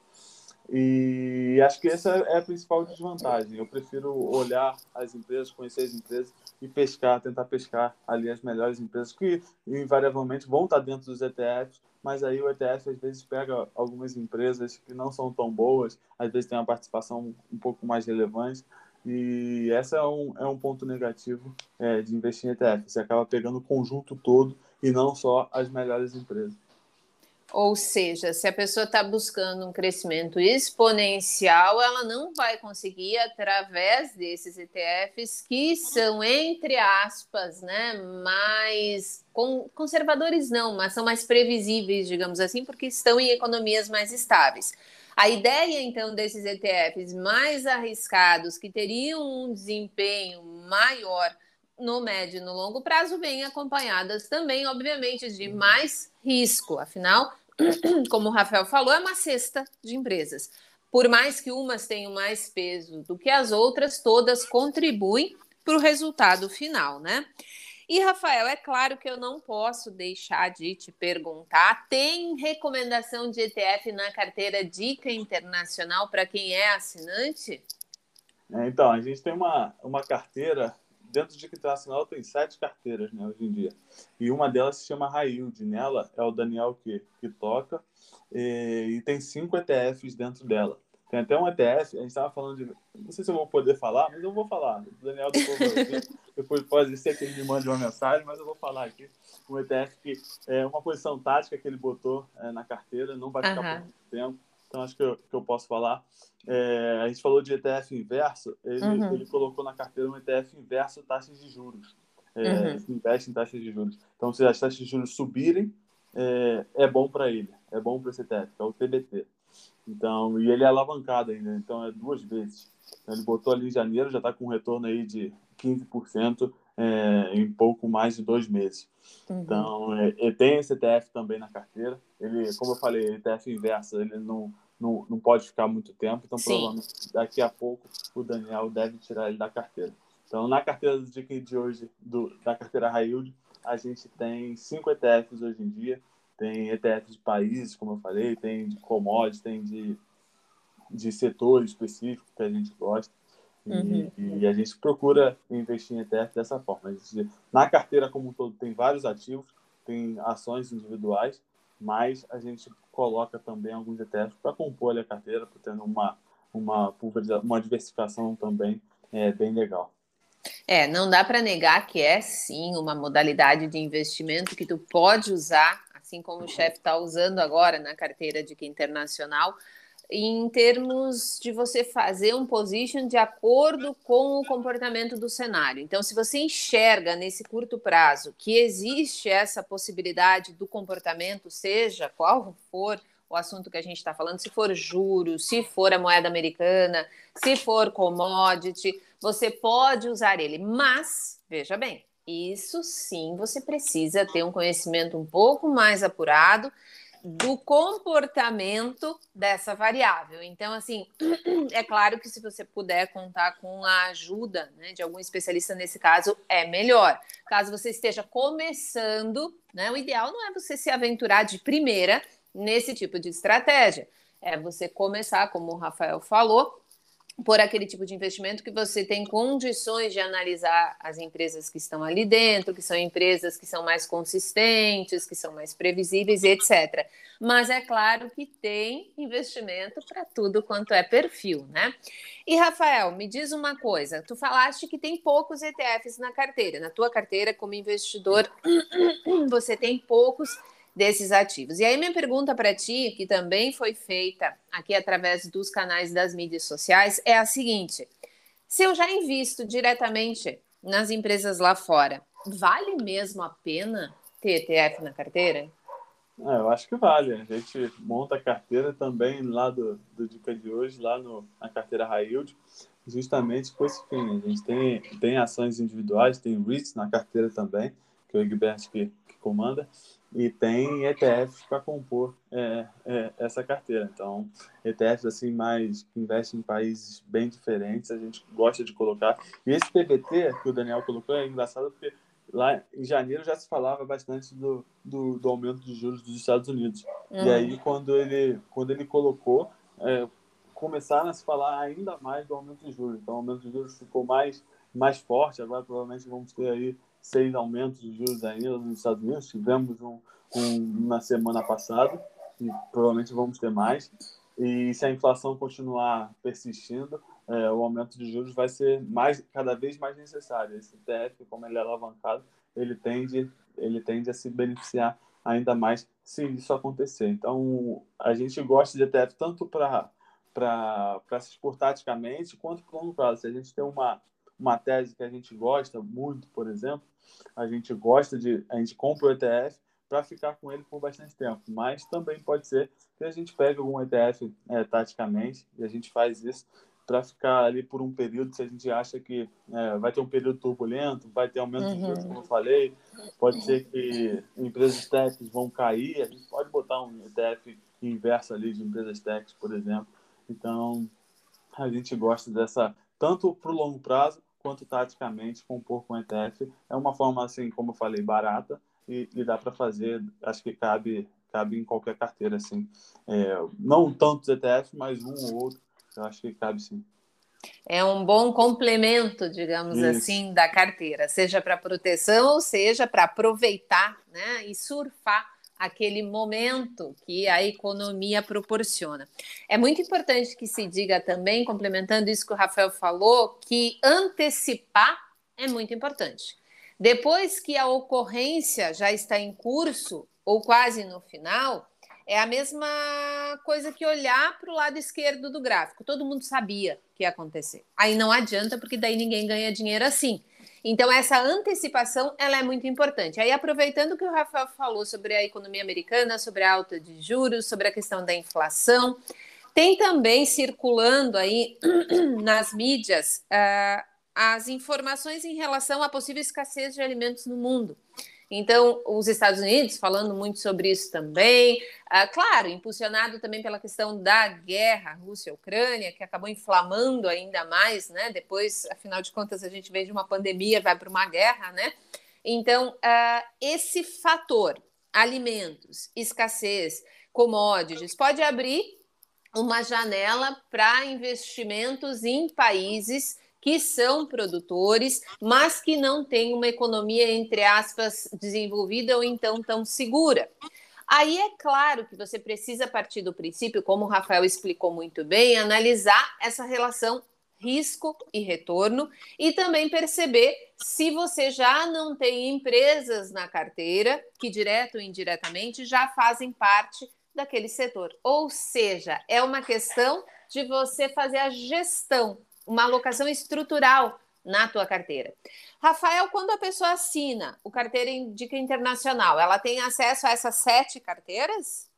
E acho que essa é a principal desvantagem. Eu prefiro olhar as empresas, conhecer as empresas e pescar, tentar pescar ali as melhores empresas que invariavelmente vão estar dentro dos ETFs, mas aí o ETF às vezes pega algumas empresas que não são tão boas, às vezes tem uma participação um pouco mais relevante, e esse é um, é um ponto negativo é, de investir em ETF. Você acaba pegando o conjunto todo e não só as melhores empresas. Ou seja, se a pessoa está buscando um crescimento exponencial, ela não vai conseguir através desses ETFs que são, entre aspas, né, mais conservadores não, mas são mais previsíveis, digamos assim, porque estão em economias mais estáveis. A ideia, então, desses ETFs mais arriscados, que teriam um desempenho maior no médio e no longo prazo, vêm acompanhadas também, obviamente, de mais risco. Afinal, como o Rafael falou, é uma cesta de empresas. Por mais que umas tenham mais peso do que as outras, todas contribuem para o resultado final, né? E, Rafael, é claro que eu não posso deixar de te perguntar: tem recomendação de ETF na carteira Dica Internacional para quem é assinante? É, então, a gente tem uma, uma carteira dentro de Internacional tem sete carteiras né, hoje em dia. E uma delas se chama Yield. Nela é o Daniel que, que toca. E, e tem cinco ETFs dentro dela. Tem até um ETF, a gente estava falando de. Não sei se eu vou poder falar, mas eu vou falar. O Daniel depois, depois pode ser que ele me mande uma mensagem, mas eu vou falar aqui. Um ETF que é uma posição tática que ele botou é, na carteira, não vai ficar uhum. por muito tempo então acho que eu, que eu posso falar. É, a gente falou de ETF inverso, ele, uhum. ele colocou na carteira um ETF inverso taxas de juros. É, uhum. Investe em taxas de juros. Então, se as taxas de juros subirem, é, é bom para ele, é bom para esse ETF, que é o TBT. Então, e ele é alavancado ainda, então é duas vezes. Então, ele botou ali em janeiro, já está com um retorno aí de 15% é, em pouco mais de dois meses. Uhum. Então, é, ele tem esse ETF também na carteira. Ele, como eu falei, ETF inverso, ele não, não, não pode ficar muito tempo, então Sim. provavelmente daqui a pouco o Daniel deve tirar ele da carteira. Então, na carteira do dia de hoje, do, da carteira High Yield, a gente tem cinco ETFs hoje em dia. Tem ETFs de países, como eu falei, tem de commodities, tem de, de setor específico que a gente gosta. E, uhum. e, a gente procura investir em ETF dessa forma. Gente, na carteira como um todo tem vários ativos, tem ações individuais mas a gente coloca também alguns ETFs para compor a carteira, tendo uma, uma, uma diversificação também é, bem legal. É, não dá para negar que é sim uma modalidade de investimento que tu pode usar, assim como o chefe está usando agora na carteira de que internacional, em termos de você fazer um position de acordo com o comportamento do cenário. Então, se você enxerga nesse curto prazo que existe essa possibilidade do comportamento, seja qual for o assunto que a gente está falando, se for juros, se for a moeda americana, se for commodity, você pode usar ele. Mas, veja bem, isso sim você precisa ter um conhecimento um pouco mais apurado do comportamento dessa variável. Então, assim, é claro que se você puder contar com a ajuda né, de algum especialista nesse caso, é melhor. Caso você esteja começando, né, o ideal não é você se aventurar de primeira nesse tipo de estratégia. É você começar, como o Rafael falou, por aquele tipo de investimento que você tem condições de analisar as empresas que estão ali dentro, que são empresas que são mais consistentes, que são mais previsíveis, etc. Mas é claro que tem investimento para tudo quanto é perfil, né? E Rafael, me diz uma coisa, tu falaste que tem poucos ETFs na carteira. Na tua carteira como investidor, você tem poucos desses ativos. E aí minha pergunta para ti, que também foi feita aqui através dos canais das mídias sociais, é a seguinte: se eu já invisto diretamente nas empresas lá fora, vale mesmo a pena ter ETF na carteira? É, eu acho que vale. A gente monta a carteira também lá do, do Dica de hoje, lá no, na carteira Yield, justamente com esse fim. A gente tem, tem ações individuais, tem REITs na carteira também, que é o Egbert que, que comanda e tem ETFs para compor é, é, essa carteira. Então, ETFs assim mais que investem em países bem diferentes, a gente gosta de colocar. E esse PBT que o Daniel colocou é engraçado porque lá em janeiro já se falava bastante do, do, do aumento de juros dos Estados Unidos. Uhum. E aí quando ele quando ele colocou é, começaram a se falar ainda mais do aumento de juros. Então, o aumento de juros ficou mais mais forte. Agora provavelmente vamos ter aí seis aumentos de juros ainda nos Estados Unidos. Tivemos um, um na semana passada e provavelmente vamos ter mais. E se a inflação continuar persistindo, é, o aumento de juros vai ser mais, cada vez mais necessário. Esse TF, como ele é alavancado, ele tende, ele tende a se beneficiar ainda mais se isso acontecer. Então, a gente gosta de ETF tanto para se expor taticamente quanto para longo prazo. Se a gente tem uma, uma tese que a gente gosta muito, por exemplo, a gente gosta de, a gente compra o ETF para ficar com ele por bastante tempo, mas também pode ser que a gente pegue algum ETF é, taticamente e a gente faz isso para ficar ali por um período, se a gente acha que é, vai ter um período turbulento, vai ter aumento uhum. de juros, como eu falei, pode ser que empresas techs vão cair, a gente pode botar um ETF inverso ali de empresas techs, por exemplo. Então, a gente gosta dessa, tanto para o longo prazo, quanto taticamente compor com ETF. É uma forma, assim, como eu falei, barata e, e dá para fazer, acho que cabe, cabe em qualquer carteira, assim. É, não tantos ETFs, mas um ou outro, eu acho que cabe sim. É um bom complemento, digamos Isso. assim, da carteira, seja para proteção ou seja para aproveitar né, e surfar aquele momento que a economia proporciona. É muito importante que se diga também, complementando isso que o Rafael falou, que antecipar é muito importante. Depois que a ocorrência já está em curso, ou quase no final, é a mesma coisa que olhar para o lado esquerdo do gráfico. Todo mundo sabia que ia acontecer. Aí não adianta, porque daí ninguém ganha dinheiro assim. Então, essa antecipação ela é muito importante. Aí, aproveitando que o Rafael falou sobre a economia americana, sobre a alta de juros, sobre a questão da inflação, tem também circulando aí nas mídias uh, as informações em relação à possível escassez de alimentos no mundo. Então, os Estados Unidos falando muito sobre isso também, ah, claro, impulsionado também pela questão da guerra Rússia-Ucrânia, que acabou inflamando ainda mais, né? Depois, afinal de contas, a gente vem de uma pandemia, vai para uma guerra, né? Então, ah, esse fator, alimentos, escassez, commodities, pode abrir uma janela para investimentos em países que são produtores, mas que não têm uma economia, entre aspas, desenvolvida ou então tão segura. Aí é claro que você precisa partir do princípio, como o Rafael explicou muito bem, analisar essa relação risco e retorno e também perceber se você já não tem empresas na carteira que direto ou indiretamente já fazem parte daquele setor. Ou seja, é uma questão de você fazer a gestão, uma alocação estrutural na tua carteira. Rafael, quando a pessoa assina o carteira Indica Internacional, ela tem acesso a essas sete carteiras?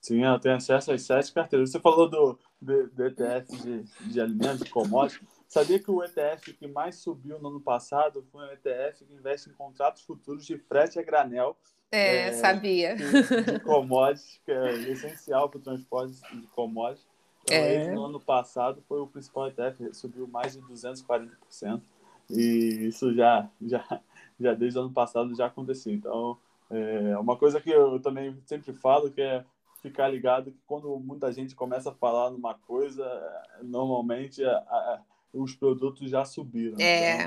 Sim, ela tem acesso às sete carteiras. Você falou do, do, do ETF de, de alimentos, de commodities. Sabia que o ETF que mais subiu no ano passado foi um ETF que investe em contratos futuros de frete a granel. É, é sabia. De, de commodities, que é essencial para o transporte de commodities. Então, é. ele, no ano passado, foi o principal ETF, subiu mais de 240%. E isso já, já, já desde o ano passado já aconteceu. Então, é uma coisa que eu também sempre falo, que é ficar ligado que quando muita gente começa a falar numa coisa, normalmente a, a, os produtos já subiram. É.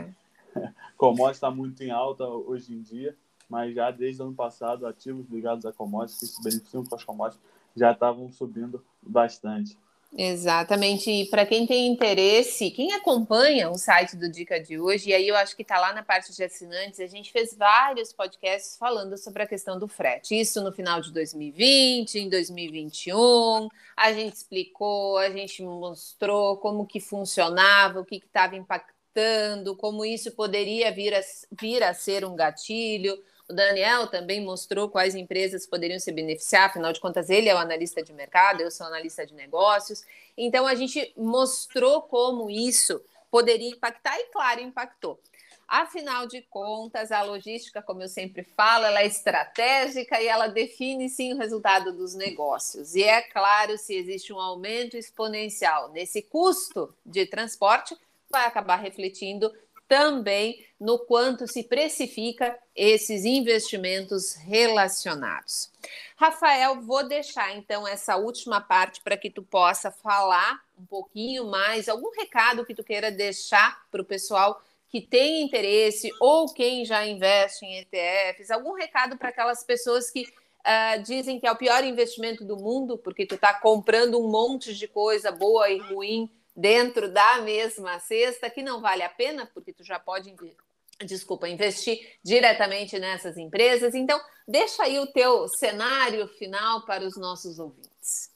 Então, commodities está muito em alta hoje em dia, mas já desde o ano passado, ativos ligados a commodities, que se beneficiam com as commodities, já estavam subindo bastante. Exatamente. E para quem tem interesse, quem acompanha o site do Dica de hoje, e aí eu acho que está lá na parte de assinantes, a gente fez vários podcasts falando sobre a questão do frete. Isso no final de 2020, em 2021, a gente explicou, a gente mostrou como que funcionava, o que estava impactando, como isso poderia vir a, vir a ser um gatilho o Daniel também mostrou quais empresas poderiam se beneficiar, afinal de contas, ele é o analista de mercado, eu sou analista de negócios. Então, a gente mostrou como isso poderia impactar, e claro, impactou. Afinal de contas, a logística, como eu sempre falo, ela é estratégica e ela define sim o resultado dos negócios. E é claro, se existe um aumento exponencial nesse custo de transporte, vai acabar refletindo também no quanto se precifica esses investimentos relacionados. Rafael, vou deixar então essa última parte para que tu possa falar um pouquinho mais, algum recado que tu queira deixar para o pessoal que tem interesse ou quem já investe em ETFs, algum recado para aquelas pessoas que uh, dizem que é o pior investimento do mundo, porque tu está comprando um monte de coisa boa e ruim dentro da mesma cesta, que não vale a pena, porque tu já pode desculpa, investir diretamente nessas empresas. Então, deixa aí o teu cenário final para os nossos ouvintes.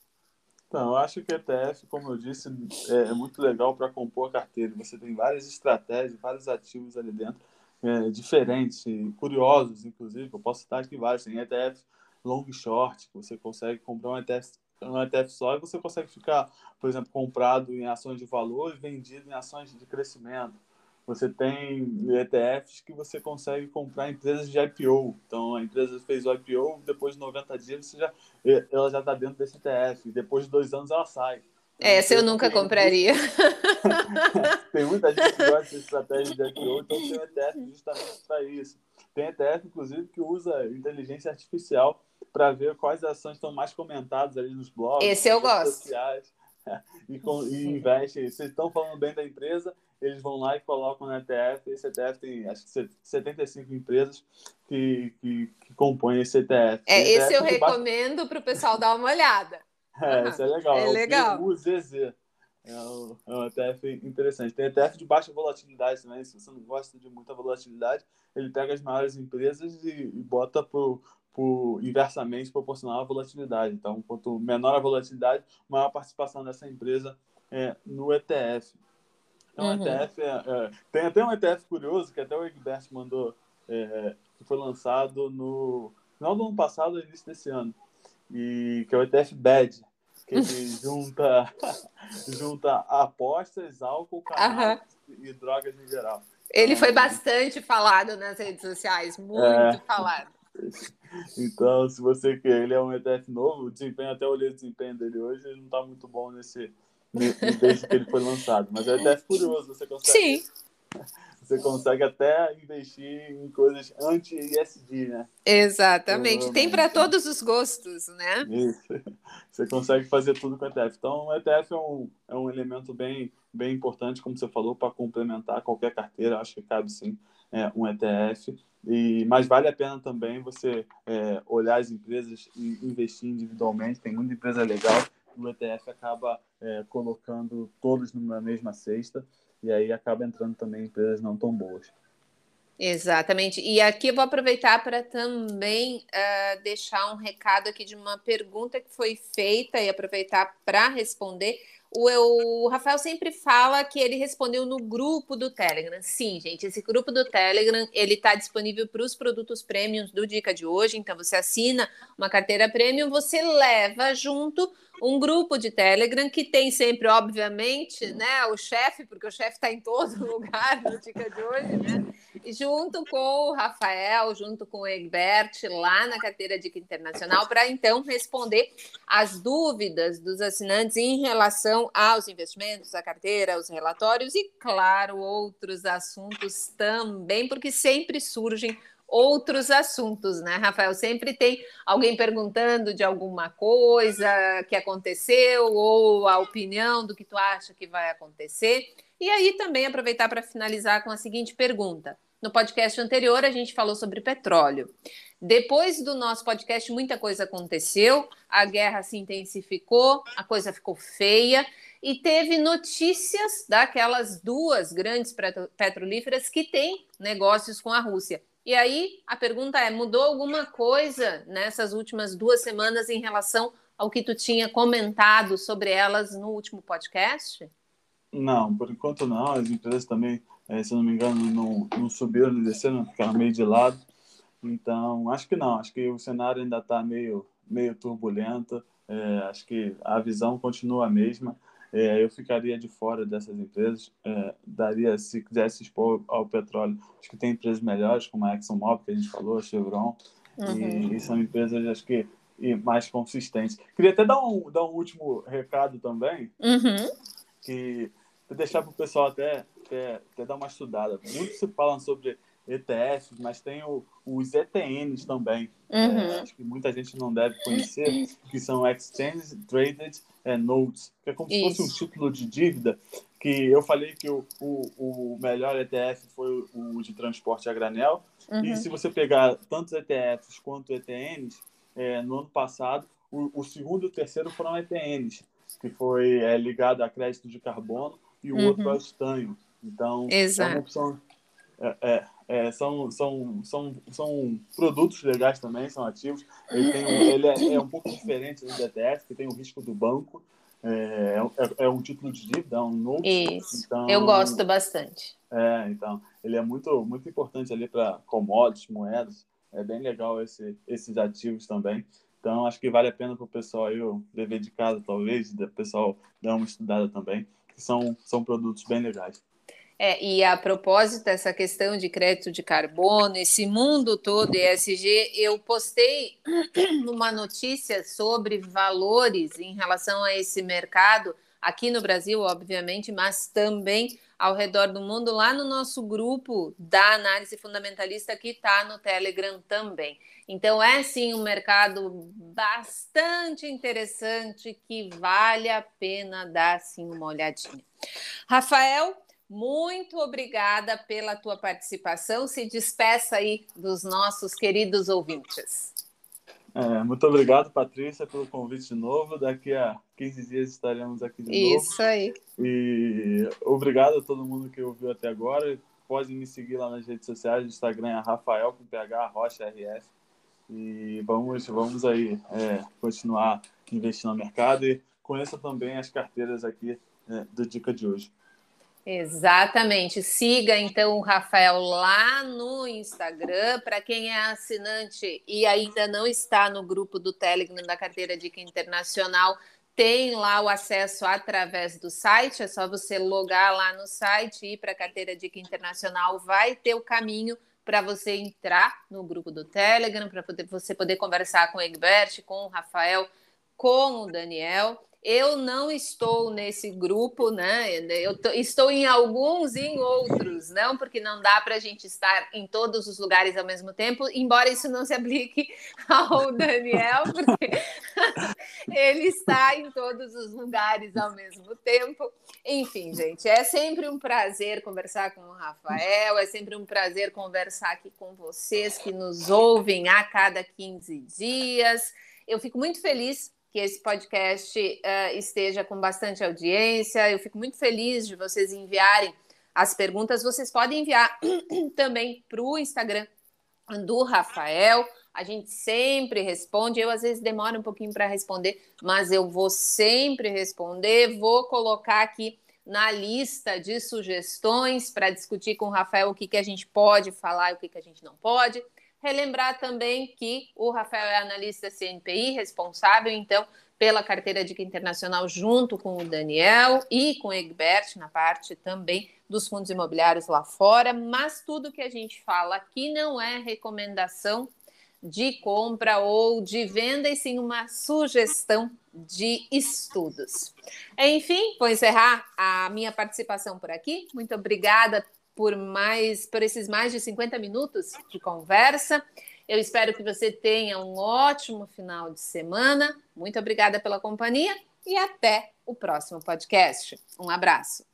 Então, eu acho que ETF, como eu disse, é, é muito legal para compor a carteira. Você tem várias estratégias, vários ativos ali dentro, é, diferentes, curiosos, inclusive. Eu posso citar aqui vários. Tem ETF long short, que você consegue comprar um ETF um ETF só e você consegue ficar, por exemplo, comprado em ações de valor e vendido em ações de crescimento. Você tem ETFs que você consegue comprar empresas de IPO. Então, a empresa fez o IPO, depois de 90 dias você já, ela já está dentro desse ETF. Depois de dois anos ela sai. Essa eu nunca compraria. tem muita gente que gosta de estratégia de IPO, então tem um ETF justamente para isso. Tem ETF, inclusive, que usa inteligência artificial para ver quais ações estão mais comentadas ali nos blogs. Esse eu gosto. Sociais, e, com, e investe. Se estão falando bem da empresa, eles vão lá e colocam no ETF. Esse ETF tem acho que 75 empresas que, que, que compõem esse ETF. É, esse ETF eu recomendo para o pessoal dar uma olhada. É, isso é legal. É, é legal. O ZZ. É um, é um ETF interessante. Tem ETF de baixa volatilidade também. Se você não gosta de muita volatilidade, ele pega as maiores empresas e, e bota pro por inversamente proporcional à volatilidade. Então, quanto menor a volatilidade, maior a participação dessa empresa é, no ETF. Então, uhum. ETF é, é, tem até um ETF curioso que até o Egbert mandou, é, que foi lançado no final do ano passado, início desse ano, e que é o ETF BAD, que ele junta, junta apostas, álcool, cannabis uhum. e drogas em geral. Ele então, foi bastante falado nas redes sociais, muito é. falado. Então, se você quer, ele é um ETF novo, o desempenho, até olhei o desempenho dele hoje, ele não está muito bom nesse, desde que ele foi lançado. Mas é um ETF curioso, você consegue. Sim. Você consegue até investir em coisas anti-ISD, né? Exatamente. Tem para todos os gostos, né? Isso. Você consegue fazer tudo com ETF. Então, o ETF é um, é um elemento bem, bem importante, como você falou, para complementar qualquer carteira. Acho que cabe sim é, um ETF. E, mas vale a pena também você é, olhar as empresas e investir individualmente. Tem muita empresa legal o ETF acaba é, colocando todos numa mesma cesta e aí acaba entrando também empresas não tão boas. Exatamente. E aqui eu vou aproveitar para também uh, deixar um recado aqui de uma pergunta que foi feita e aproveitar para responder. O, o, Rafael sempre fala que ele respondeu no grupo do Telegram. Sim, gente, esse grupo do Telegram ele está disponível para os produtos premiums do Dica de hoje. Então, você assina uma carteira premium, você leva junto um grupo de Telegram que tem sempre, obviamente, né, o chefe, porque o chefe está em todo lugar no Dica de hoje, né? Junto com o Rafael, junto com o Egbert, lá na carteira Dica Internacional, para então responder as dúvidas dos assinantes em relação aos investimentos, a carteira, os relatórios e, claro, outros assuntos também, porque sempre surgem outros assuntos, né, Rafael? Sempre tem alguém perguntando de alguma coisa que aconteceu ou a opinião do que tu acha que vai acontecer. E aí também aproveitar para finalizar com a seguinte pergunta. No podcast anterior, a gente falou sobre petróleo. Depois do nosso podcast, muita coisa aconteceu, a guerra se intensificou, a coisa ficou feia e teve notícias daquelas duas grandes petrolíferas que têm negócios com a Rússia. E aí a pergunta é: mudou alguma coisa nessas últimas duas semanas em relação ao que tu tinha comentado sobre elas no último podcast? Não, por enquanto não. As empresas também, eh, se não me engano, não, não subiram nem desceram, ficaram meio de lado. Então, acho que não. Acho que o cenário ainda está meio, meio turbulento. É, acho que a visão continua a mesma é, eu ficaria de fora dessas empresas. É, daria, se quisesse expor ao petróleo, acho que tem empresas melhores, como a ExxonMobil, que a gente falou, a Chevron, uhum. e, e, são empresas, acho que, e mais consistentes. Queria até dar um, dar um último recado também, uhum. que deixar para o pessoal até, até, até dar uma estudada. Muito se falam sobre ETFs, mas tem o, os ETNs também. Uhum. É, acho que muita gente não deve conhecer, que são Exchange Traded é, Notes, que é como Isso. se fosse um título de dívida, que eu falei que o, o, o melhor ETF foi o de transporte a granel, uhum. e se você pegar tantos ETFs quanto ETNs, é, no ano passado, o, o, segundo e o terceiro foram ETNs, que foi é, ligado a crédito de carbono, e o uhum. outro ao estanho. Então, Exato. é uma opção... É, é, é, são, são, são, são produtos legais também, são ativos. Ele, tem ele é, é, um pouco diferente do DTF, que tem o risco do banco. É, é, é um título de dívida, é um note. Isso. Então, Eu gosto bastante. É, então, ele é muito, muito importante ali para commodities, moedas. É bem legal esse, esses ativos também. Então, acho que vale a pena para o pessoal aí, o dever de casa, talvez, o pessoal dar uma estudada também, que são, são produtos bem legais. É, e a propósito dessa questão de crédito de carbono, esse mundo todo ESG, eu postei uma notícia sobre valores em relação a esse mercado, aqui no Brasil, obviamente, mas também ao redor do mundo, lá no nosso grupo da análise fundamentalista que está no Telegram também. Então, é sim um mercado bastante interessante que vale a pena dar sim uma olhadinha. Rafael, muito obrigada pela tua participação. Se despeça aí dos nossos queridos ouvintes. É, muito obrigado, Patrícia, pelo convite de novo. Daqui a 15 dias estaremos aqui de Isso novo. Isso aí. E obrigado a todo mundo que ouviu até agora. Pode me seguir lá nas redes sociais, no Instagram é Rafael com PH Rocha RS. E vamos, vamos aí é, continuar investindo no mercado e conheça também as carteiras aqui é, do Dica de hoje. Exatamente. Siga então o Rafael lá no Instagram. Para quem é assinante e ainda não está no grupo do Telegram da Carteira Dica Internacional, tem lá o acesso através do site. É só você logar lá no site e ir para a Carteira Dica Internacional. Vai ter o caminho para você entrar no grupo do Telegram, para você poder conversar com o Egbert, com o Rafael, com o Daniel eu não estou nesse grupo, né? Eu estou em alguns e em outros, não, porque não dá para a gente estar em todos os lugares ao mesmo tempo, embora isso não se aplique ao Daniel, porque ele está em todos os lugares ao mesmo tempo. Enfim, gente, é sempre um prazer conversar com o Rafael, é sempre um prazer conversar aqui com vocês que nos ouvem a cada 15 dias. Eu fico muito feliz que esse podcast uh, esteja com bastante audiência. Eu fico muito feliz de vocês enviarem as perguntas. Vocês podem enviar também para o Instagram do Rafael. A gente sempre responde. Eu às vezes demoro um pouquinho para responder, mas eu vou sempre responder. Vou colocar aqui na lista de sugestões para discutir com o Rafael o que, que a gente pode falar e o que, que a gente não pode. Relembrar também que o Rafael é analista CNPI, responsável, então, pela carteira Dica Internacional, junto com o Daniel e com o Egbert, na parte também dos fundos imobiliários lá fora. Mas tudo que a gente fala aqui não é recomendação de compra ou de venda, e sim uma sugestão de estudos. Enfim, vou encerrar a minha participação por aqui. Muito obrigada por mais por esses mais de 50 minutos de conversa. Eu espero que você tenha um ótimo final de semana. Muito obrigada pela companhia e até o próximo podcast. Um abraço.